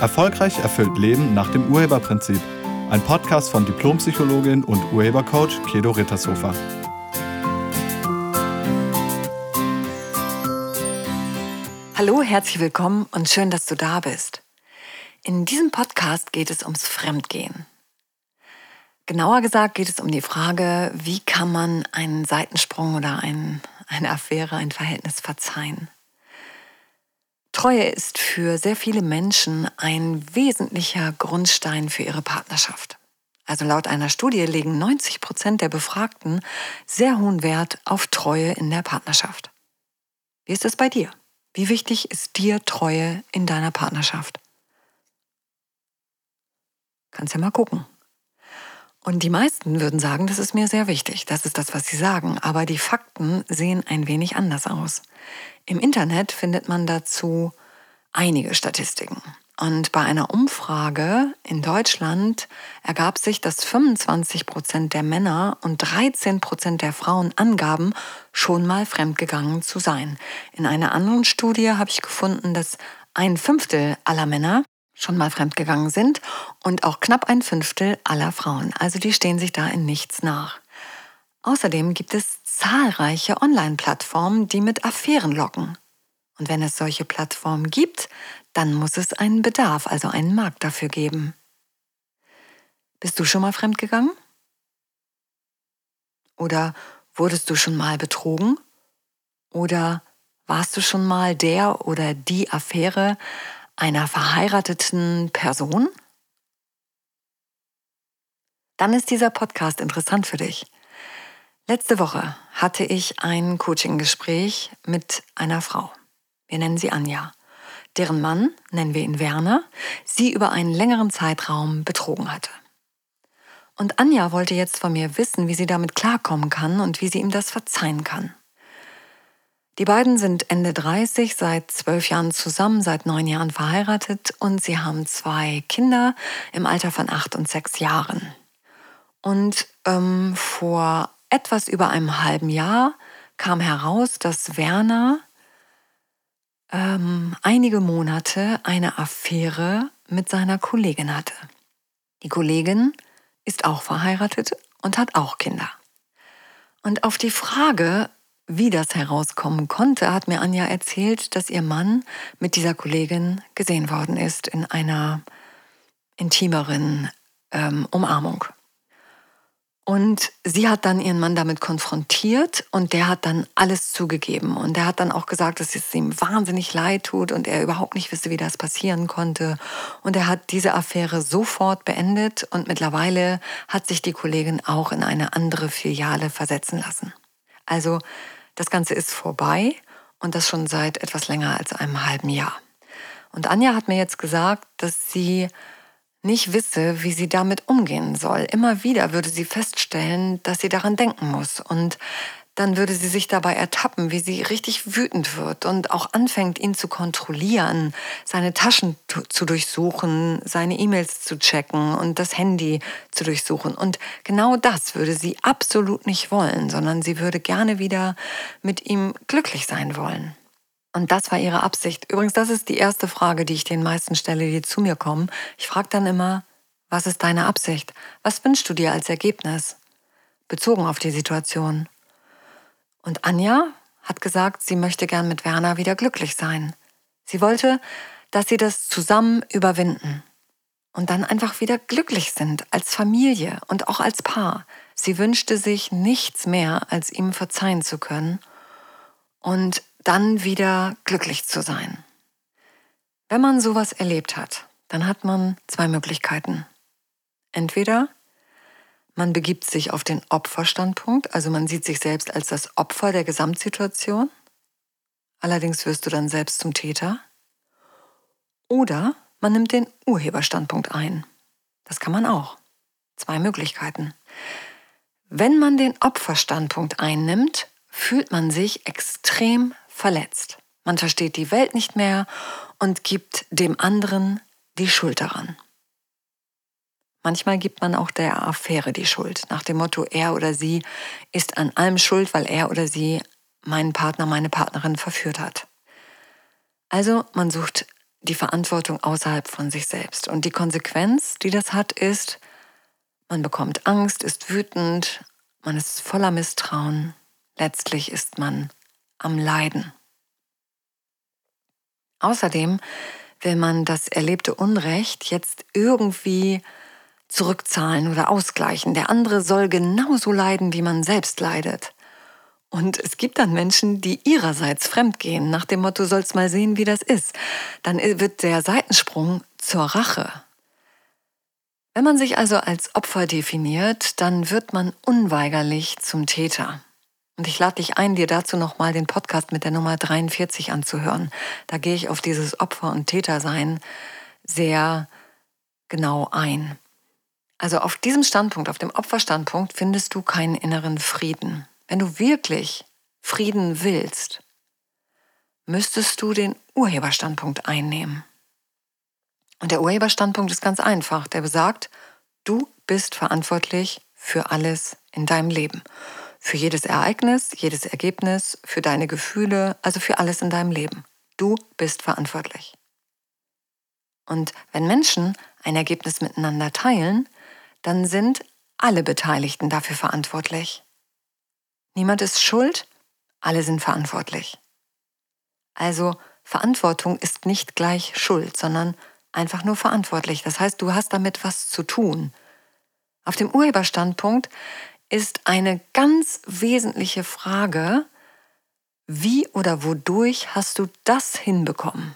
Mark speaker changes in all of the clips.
Speaker 1: Erfolgreich erfüllt Leben nach dem Urheberprinzip. Ein Podcast von Diplompsychologin und Urhebercoach Kedo Rittershofer.
Speaker 2: Hallo, herzlich willkommen und schön, dass du da bist. In diesem Podcast geht es ums Fremdgehen. Genauer gesagt geht es um die Frage, wie kann man einen Seitensprung oder ein, eine Affäre, ein Verhältnis verzeihen. Treue ist für sehr viele Menschen ein wesentlicher Grundstein für ihre Partnerschaft. Also laut einer Studie legen 90 Prozent der Befragten sehr hohen Wert auf Treue in der Partnerschaft. Wie ist es bei dir? Wie wichtig ist dir Treue in deiner Partnerschaft? Kannst ja mal gucken. Und die meisten würden sagen, das ist mir sehr wichtig. Das ist das, was sie sagen. Aber die Fakten sehen ein wenig anders aus. Im Internet findet man dazu einige Statistiken. Und bei einer Umfrage in Deutschland ergab sich, dass 25 Prozent der Männer und 13 Prozent der Frauen angaben, schon mal fremdgegangen zu sein. In einer anderen Studie habe ich gefunden, dass ein Fünftel aller Männer schon mal fremdgegangen sind und auch knapp ein Fünftel aller Frauen. Also die stehen sich da in nichts nach. Außerdem gibt es zahlreiche Online-Plattformen, die mit Affären locken. Und wenn es solche Plattformen gibt, dann muss es einen Bedarf, also einen Markt dafür geben. Bist du schon mal fremdgegangen? Oder wurdest du schon mal betrogen? Oder warst du schon mal der oder die Affäre einer verheirateten Person? Dann ist dieser Podcast interessant für dich. Letzte Woche hatte ich ein Coaching-Gespräch mit einer Frau. Wir nennen sie Anja. Deren Mann, nennen wir ihn Werner, sie über einen längeren Zeitraum betrogen hatte. Und Anja wollte jetzt von mir wissen, wie sie damit klarkommen kann und wie sie ihm das verzeihen kann. Die beiden sind Ende 30, seit zwölf Jahren zusammen, seit neun Jahren verheiratet und sie haben zwei Kinder im Alter von acht und sechs Jahren. Und ähm, vor etwas über einem halben Jahr kam heraus, dass Werner ähm, einige Monate eine Affäre mit seiner Kollegin hatte. Die Kollegin ist auch verheiratet und hat auch Kinder. Und auf die Frage, wie das herauskommen konnte, hat mir Anja erzählt, dass ihr Mann mit dieser Kollegin gesehen worden ist in einer intimeren ähm, Umarmung. Und sie hat dann ihren Mann damit konfrontiert und der hat dann alles zugegeben. Und der hat dann auch gesagt, dass es ihm wahnsinnig leid tut und er überhaupt nicht wisse, wie das passieren konnte. Und er hat diese Affäre sofort beendet und mittlerweile hat sich die Kollegin auch in eine andere Filiale versetzen lassen. Also das Ganze ist vorbei und das schon seit etwas länger als einem halben Jahr. Und Anja hat mir jetzt gesagt, dass sie nicht wisse, wie sie damit umgehen soll. Immer wieder würde sie feststellen, dass sie daran denken muss. Und dann würde sie sich dabei ertappen, wie sie richtig wütend wird und auch anfängt, ihn zu kontrollieren, seine Taschen zu durchsuchen, seine E-Mails zu checken und das Handy zu durchsuchen. Und genau das würde sie absolut nicht wollen, sondern sie würde gerne wieder mit ihm glücklich sein wollen. Und das war ihre Absicht. Übrigens, das ist die erste Frage, die ich den meisten stelle, die zu mir kommen. Ich frage dann immer, was ist deine Absicht? Was wünschst du dir als Ergebnis? Bezogen auf die Situation. Und Anja hat gesagt, sie möchte gern mit Werner wieder glücklich sein. Sie wollte, dass sie das zusammen überwinden und dann einfach wieder glücklich sind als Familie und auch als Paar. Sie wünschte sich nichts mehr, als ihm verzeihen zu können und dann wieder glücklich zu sein. Wenn man sowas erlebt hat, dann hat man zwei Möglichkeiten. Entweder man begibt sich auf den Opferstandpunkt, also man sieht sich selbst als das Opfer der Gesamtsituation. Allerdings wirst du dann selbst zum Täter. Oder man nimmt den Urheberstandpunkt ein. Das kann man auch. Zwei Möglichkeiten. Wenn man den Opferstandpunkt einnimmt, fühlt man sich extrem verletzt. Man versteht die Welt nicht mehr und gibt dem anderen die Schuld daran. Manchmal gibt man auch der Affäre die Schuld, nach dem Motto, er oder sie ist an allem schuld, weil er oder sie meinen Partner, meine Partnerin verführt hat. Also man sucht die Verantwortung außerhalb von sich selbst. Und die Konsequenz, die das hat, ist, man bekommt Angst, ist wütend, man ist voller Misstrauen. Letztlich ist man am Leiden. Außerdem will man das erlebte Unrecht jetzt irgendwie zurückzahlen oder ausgleichen. Der andere soll genauso leiden, wie man selbst leidet. Und es gibt dann Menschen, die ihrerseits fremdgehen, nach dem Motto, sollst mal sehen, wie das ist. Dann wird der Seitensprung zur Rache. Wenn man sich also als Opfer definiert, dann wird man unweigerlich zum Täter. Und ich lade dich ein, dir dazu nochmal den Podcast mit der Nummer 43 anzuhören. Da gehe ich auf dieses Opfer- und Tätersein sehr genau ein. Also auf diesem Standpunkt, auf dem Opferstandpunkt, findest du keinen inneren Frieden. Wenn du wirklich Frieden willst, müsstest du den Urheberstandpunkt einnehmen. Und der Urheberstandpunkt ist ganz einfach. Der besagt, du bist verantwortlich für alles in deinem Leben für jedes Ereignis, jedes Ergebnis, für deine Gefühle, also für alles in deinem Leben. Du bist verantwortlich. Und wenn Menschen ein Ergebnis miteinander teilen, dann sind alle Beteiligten dafür verantwortlich. Niemand ist schuld, alle sind verantwortlich. Also Verantwortung ist nicht gleich Schuld, sondern einfach nur verantwortlich. Das heißt, du hast damit was zu tun. Auf dem Urheberstandpunkt ist eine ganz wesentliche Frage, wie oder wodurch hast du das hinbekommen?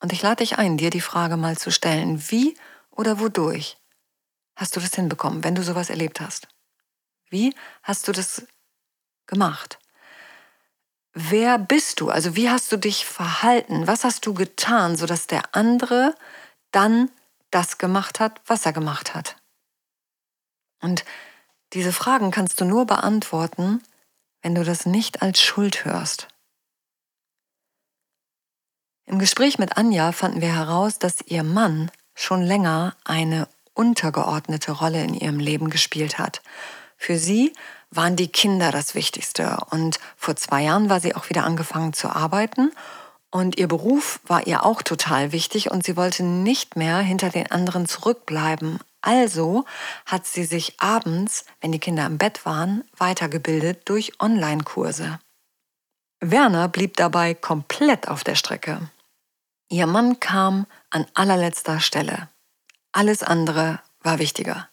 Speaker 2: Und ich lade dich ein, dir die Frage mal zu stellen, wie oder wodurch hast du das hinbekommen, wenn du sowas erlebt hast? Wie hast du das gemacht? Wer bist du? Also wie hast du dich verhalten? Was hast du getan, sodass der andere dann das gemacht hat, was er gemacht hat? Und diese Fragen kannst du nur beantworten, wenn du das nicht als Schuld hörst. Im Gespräch mit Anja fanden wir heraus, dass ihr Mann schon länger eine untergeordnete Rolle in ihrem Leben gespielt hat. Für sie waren die Kinder das Wichtigste und vor zwei Jahren war sie auch wieder angefangen zu arbeiten und ihr Beruf war ihr auch total wichtig und sie wollte nicht mehr hinter den anderen zurückbleiben. Also hat sie sich abends, wenn die Kinder im Bett waren, weitergebildet durch Online-Kurse. Werner blieb dabei komplett auf der Strecke. Ihr Mann kam an allerletzter Stelle. Alles andere war wichtiger.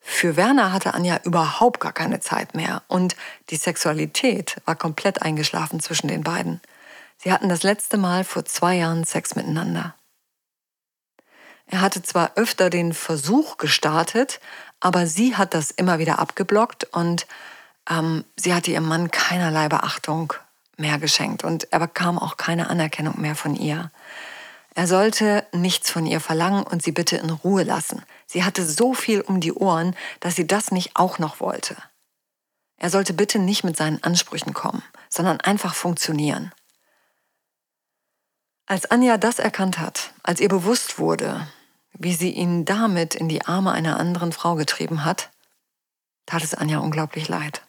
Speaker 2: Für Werner hatte Anja überhaupt gar keine Zeit mehr und die Sexualität war komplett eingeschlafen zwischen den beiden. Sie hatten das letzte Mal vor zwei Jahren Sex miteinander. Er hatte zwar öfter den Versuch gestartet, aber sie hat das immer wieder abgeblockt und ähm, sie hatte ihrem Mann keinerlei Beachtung mehr geschenkt und er bekam auch keine Anerkennung mehr von ihr. Er sollte nichts von ihr verlangen und sie bitte in Ruhe lassen. Sie hatte so viel um die Ohren, dass sie das nicht auch noch wollte. Er sollte bitte nicht mit seinen Ansprüchen kommen, sondern einfach funktionieren. Als Anja das erkannt hat, als ihr bewusst wurde, wie sie ihn damit in die Arme einer anderen Frau getrieben hat, tat es Anja unglaublich leid.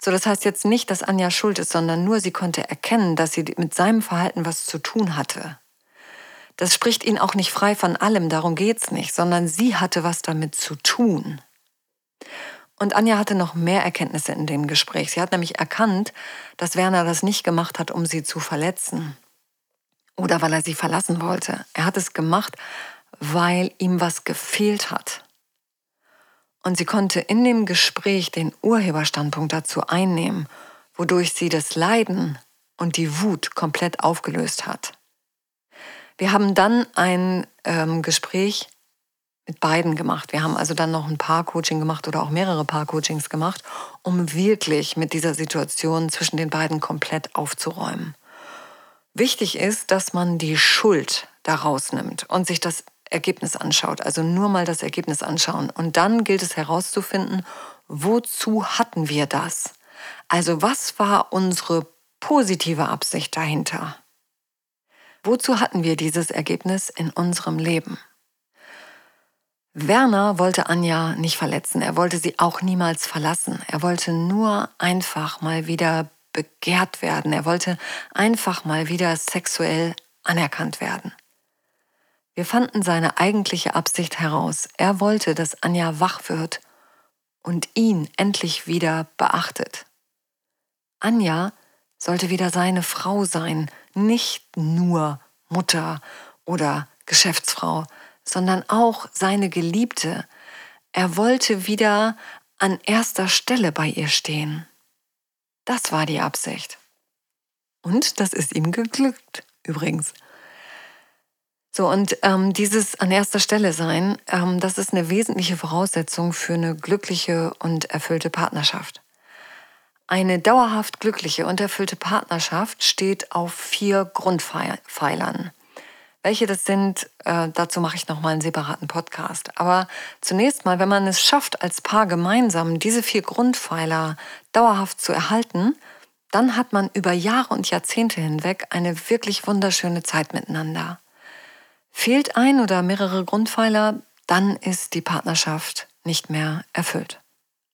Speaker 2: So, das heißt jetzt nicht, dass Anja schuld ist, sondern nur sie konnte erkennen, dass sie mit seinem Verhalten was zu tun hatte. Das spricht ihn auch nicht frei von allem, darum geht's nicht, sondern sie hatte was damit zu tun. Und Anja hatte noch mehr Erkenntnisse in dem Gespräch. Sie hat nämlich erkannt, dass Werner das nicht gemacht hat, um sie zu verletzen oder weil er sie verlassen wollte. Er hat es gemacht, weil ihm was gefehlt hat. Und sie konnte in dem Gespräch den Urheberstandpunkt dazu einnehmen, wodurch sie das Leiden und die Wut komplett aufgelöst hat. Wir haben dann ein ähm, Gespräch mit beiden gemacht. Wir haben also dann noch ein Paar-Coaching gemacht oder auch mehrere Paar-Coachings gemacht, um wirklich mit dieser Situation zwischen den beiden komplett aufzuräumen. Wichtig ist, dass man die Schuld daraus nimmt und sich das Ergebnis anschaut. Also nur mal das Ergebnis anschauen. Und dann gilt es herauszufinden, wozu hatten wir das? Also was war unsere positive Absicht dahinter? Wozu hatten wir dieses Ergebnis in unserem Leben? Werner wollte Anja nicht verletzen, er wollte sie auch niemals verlassen. Er wollte nur einfach mal wieder begehrt werden. Er wollte einfach mal wieder sexuell anerkannt werden. Wir fanden seine eigentliche Absicht heraus. Er wollte, dass Anja wach wird und ihn endlich wieder beachtet. Anja sollte wieder seine Frau sein, nicht nur Mutter oder Geschäftsfrau, sondern auch seine Geliebte. Er wollte wieder an erster Stelle bei ihr stehen. Das war die Absicht. Und das ist ihm geglückt, übrigens. So, und ähm, dieses an erster Stelle sein, ähm, das ist eine wesentliche Voraussetzung für eine glückliche und erfüllte Partnerschaft. Eine dauerhaft glückliche und erfüllte Partnerschaft steht auf vier Grundpfeilern. Welche das sind, äh, dazu mache ich nochmal einen separaten Podcast. Aber zunächst mal, wenn man es schafft, als Paar gemeinsam diese vier Grundpfeiler dauerhaft zu erhalten, dann hat man über Jahre und Jahrzehnte hinweg eine wirklich wunderschöne Zeit miteinander. Fehlt ein oder mehrere Grundpfeiler, dann ist die Partnerschaft nicht mehr erfüllt.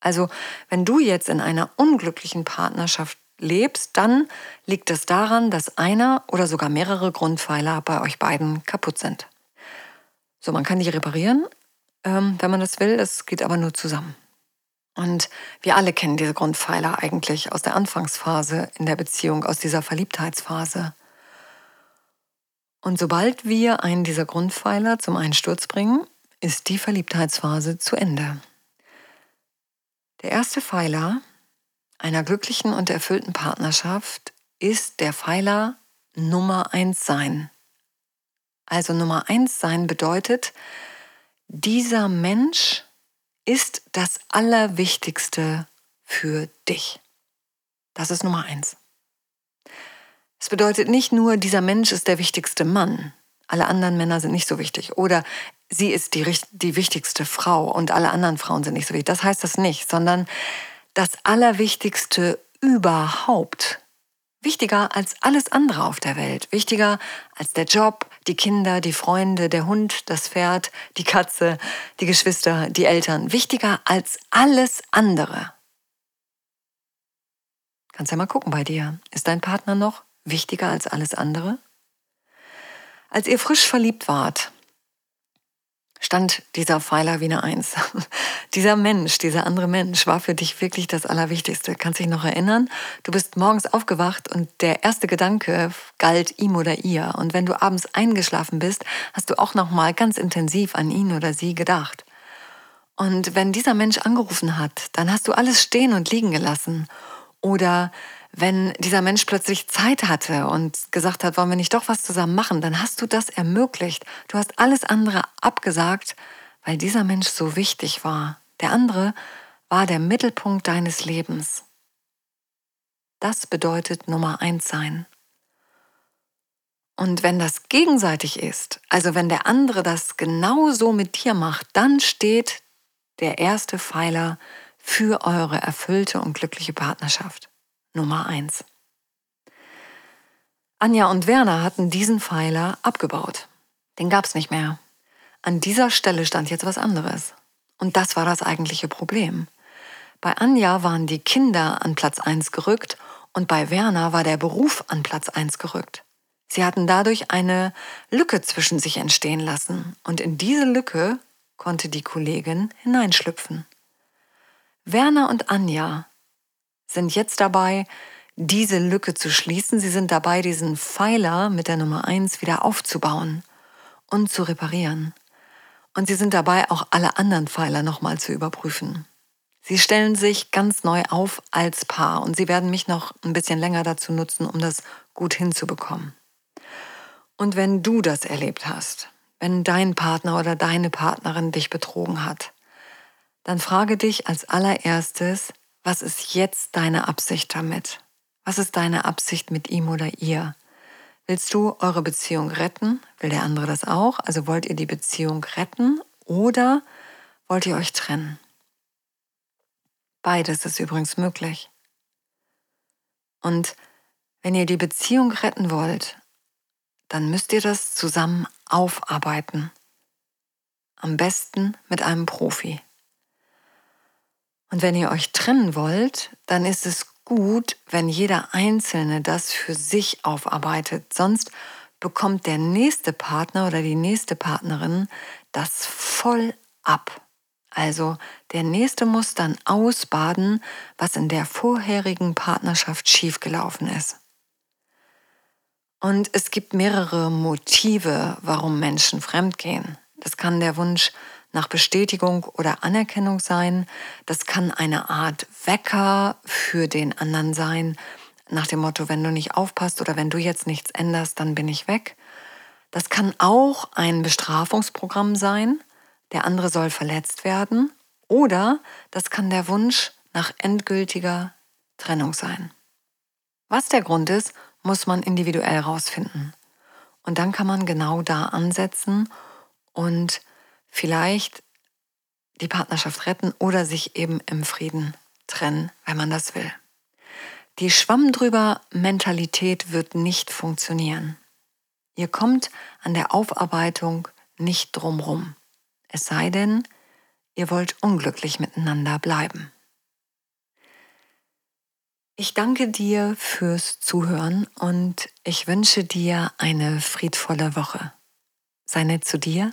Speaker 2: Also wenn du jetzt in einer unglücklichen Partnerschaft lebst, dann liegt es daran, dass einer oder sogar mehrere Grundpfeiler bei euch beiden kaputt sind. So, man kann die reparieren, ähm, wenn man das will, das geht aber nur zusammen. Und wir alle kennen diese Grundpfeiler eigentlich aus der Anfangsphase in der Beziehung, aus dieser Verliebtheitsphase. Und sobald wir einen dieser Grundpfeiler zum Einsturz bringen, ist die Verliebtheitsphase zu Ende. Der erste Pfeiler einer glücklichen und erfüllten Partnerschaft ist der Pfeiler Nummer eins sein. Also Nummer eins sein bedeutet, dieser Mensch ist das Allerwichtigste für dich. Das ist Nummer eins. Es bedeutet nicht nur, dieser Mensch ist der wichtigste Mann, alle anderen Männer sind nicht so wichtig. Oder sie ist die, die wichtigste Frau und alle anderen Frauen sind nicht so wichtig. Das heißt das nicht, sondern das Allerwichtigste überhaupt. Wichtiger als alles andere auf der Welt. Wichtiger als der Job, die Kinder, die Freunde, der Hund, das Pferd, die Katze, die Geschwister, die Eltern. Wichtiger als alles andere. Kannst ja mal gucken bei dir. Ist dein Partner noch wichtiger als alles andere? Als ihr frisch verliebt wart, stand dieser Pfeiler wie eine Eins. dieser Mensch, dieser andere Mensch war für dich wirklich das Allerwichtigste. Kannst dich noch erinnern? Du bist morgens aufgewacht und der erste Gedanke galt ihm oder ihr. Und wenn du abends eingeschlafen bist, hast du auch noch mal ganz intensiv an ihn oder sie gedacht. Und wenn dieser Mensch angerufen hat, dann hast du alles stehen und liegen gelassen. Oder wenn dieser Mensch plötzlich Zeit hatte und gesagt hat, wollen wir nicht doch was zusammen machen, dann hast du das ermöglicht. Du hast alles andere abgesagt, weil dieser Mensch so wichtig war. Der andere war der Mittelpunkt deines Lebens. Das bedeutet Nummer eins sein. Und wenn das gegenseitig ist, also wenn der andere das genauso mit dir macht, dann steht der erste Pfeiler für eure erfüllte und glückliche Partnerschaft. Nummer 1. Anja und Werner hatten diesen Pfeiler abgebaut. Den gab es nicht mehr. An dieser Stelle stand jetzt was anderes. Und das war das eigentliche Problem. Bei Anja waren die Kinder an Platz 1 gerückt und bei Werner war der Beruf an Platz 1 gerückt. Sie hatten dadurch eine Lücke zwischen sich entstehen lassen und in diese Lücke konnte die Kollegin hineinschlüpfen. Werner und Anja sind jetzt dabei, diese Lücke zu schließen. Sie sind dabei, diesen Pfeiler mit der Nummer 1 wieder aufzubauen und zu reparieren. Und sie sind dabei, auch alle anderen Pfeiler nochmal zu überprüfen. Sie stellen sich ganz neu auf als Paar und sie werden mich noch ein bisschen länger dazu nutzen, um das gut hinzubekommen. Und wenn du das erlebt hast, wenn dein Partner oder deine Partnerin dich betrogen hat, dann frage dich als allererstes, was ist jetzt deine Absicht damit? Was ist deine Absicht mit ihm oder ihr? Willst du eure Beziehung retten? Will der andere das auch? Also wollt ihr die Beziehung retten oder wollt ihr euch trennen? Beides ist übrigens möglich. Und wenn ihr die Beziehung retten wollt, dann müsst ihr das zusammen aufarbeiten. Am besten mit einem Profi. Und wenn ihr euch trennen wollt, dann ist es gut, wenn jeder Einzelne das für sich aufarbeitet. Sonst bekommt der nächste Partner oder die nächste Partnerin das voll ab. Also der nächste muss dann ausbaden, was in der vorherigen Partnerschaft schiefgelaufen ist. Und es gibt mehrere Motive, warum Menschen fremdgehen. Das kann der Wunsch nach Bestätigung oder Anerkennung sein. Das kann eine Art Wecker für den anderen sein, nach dem Motto, wenn du nicht aufpasst oder wenn du jetzt nichts änderst, dann bin ich weg. Das kann auch ein Bestrafungsprogramm sein, der andere soll verletzt werden. Oder das kann der Wunsch nach endgültiger Trennung sein. Was der Grund ist, muss man individuell herausfinden. Und dann kann man genau da ansetzen und vielleicht die Partnerschaft retten oder sich eben im Frieden trennen, wenn man das will. Die Schwamm drüber Mentalität wird nicht funktionieren. Ihr kommt an der Aufarbeitung nicht drumrum. Es sei denn, ihr wollt unglücklich miteinander bleiben. Ich danke dir fürs Zuhören und ich wünsche dir eine friedvolle Woche. Sei nett zu dir